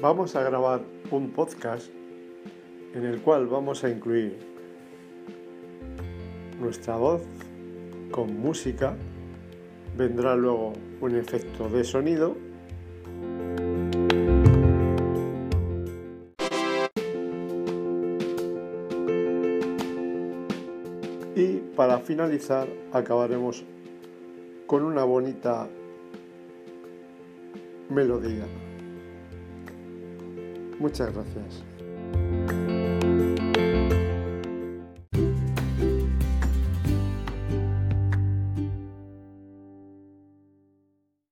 vamos a grabar un podcast en el cual vamos a incluir nuestra voz con música, vendrá luego un efecto de sonido y para finalizar acabaremos con una bonita melodía. Muchas gracias.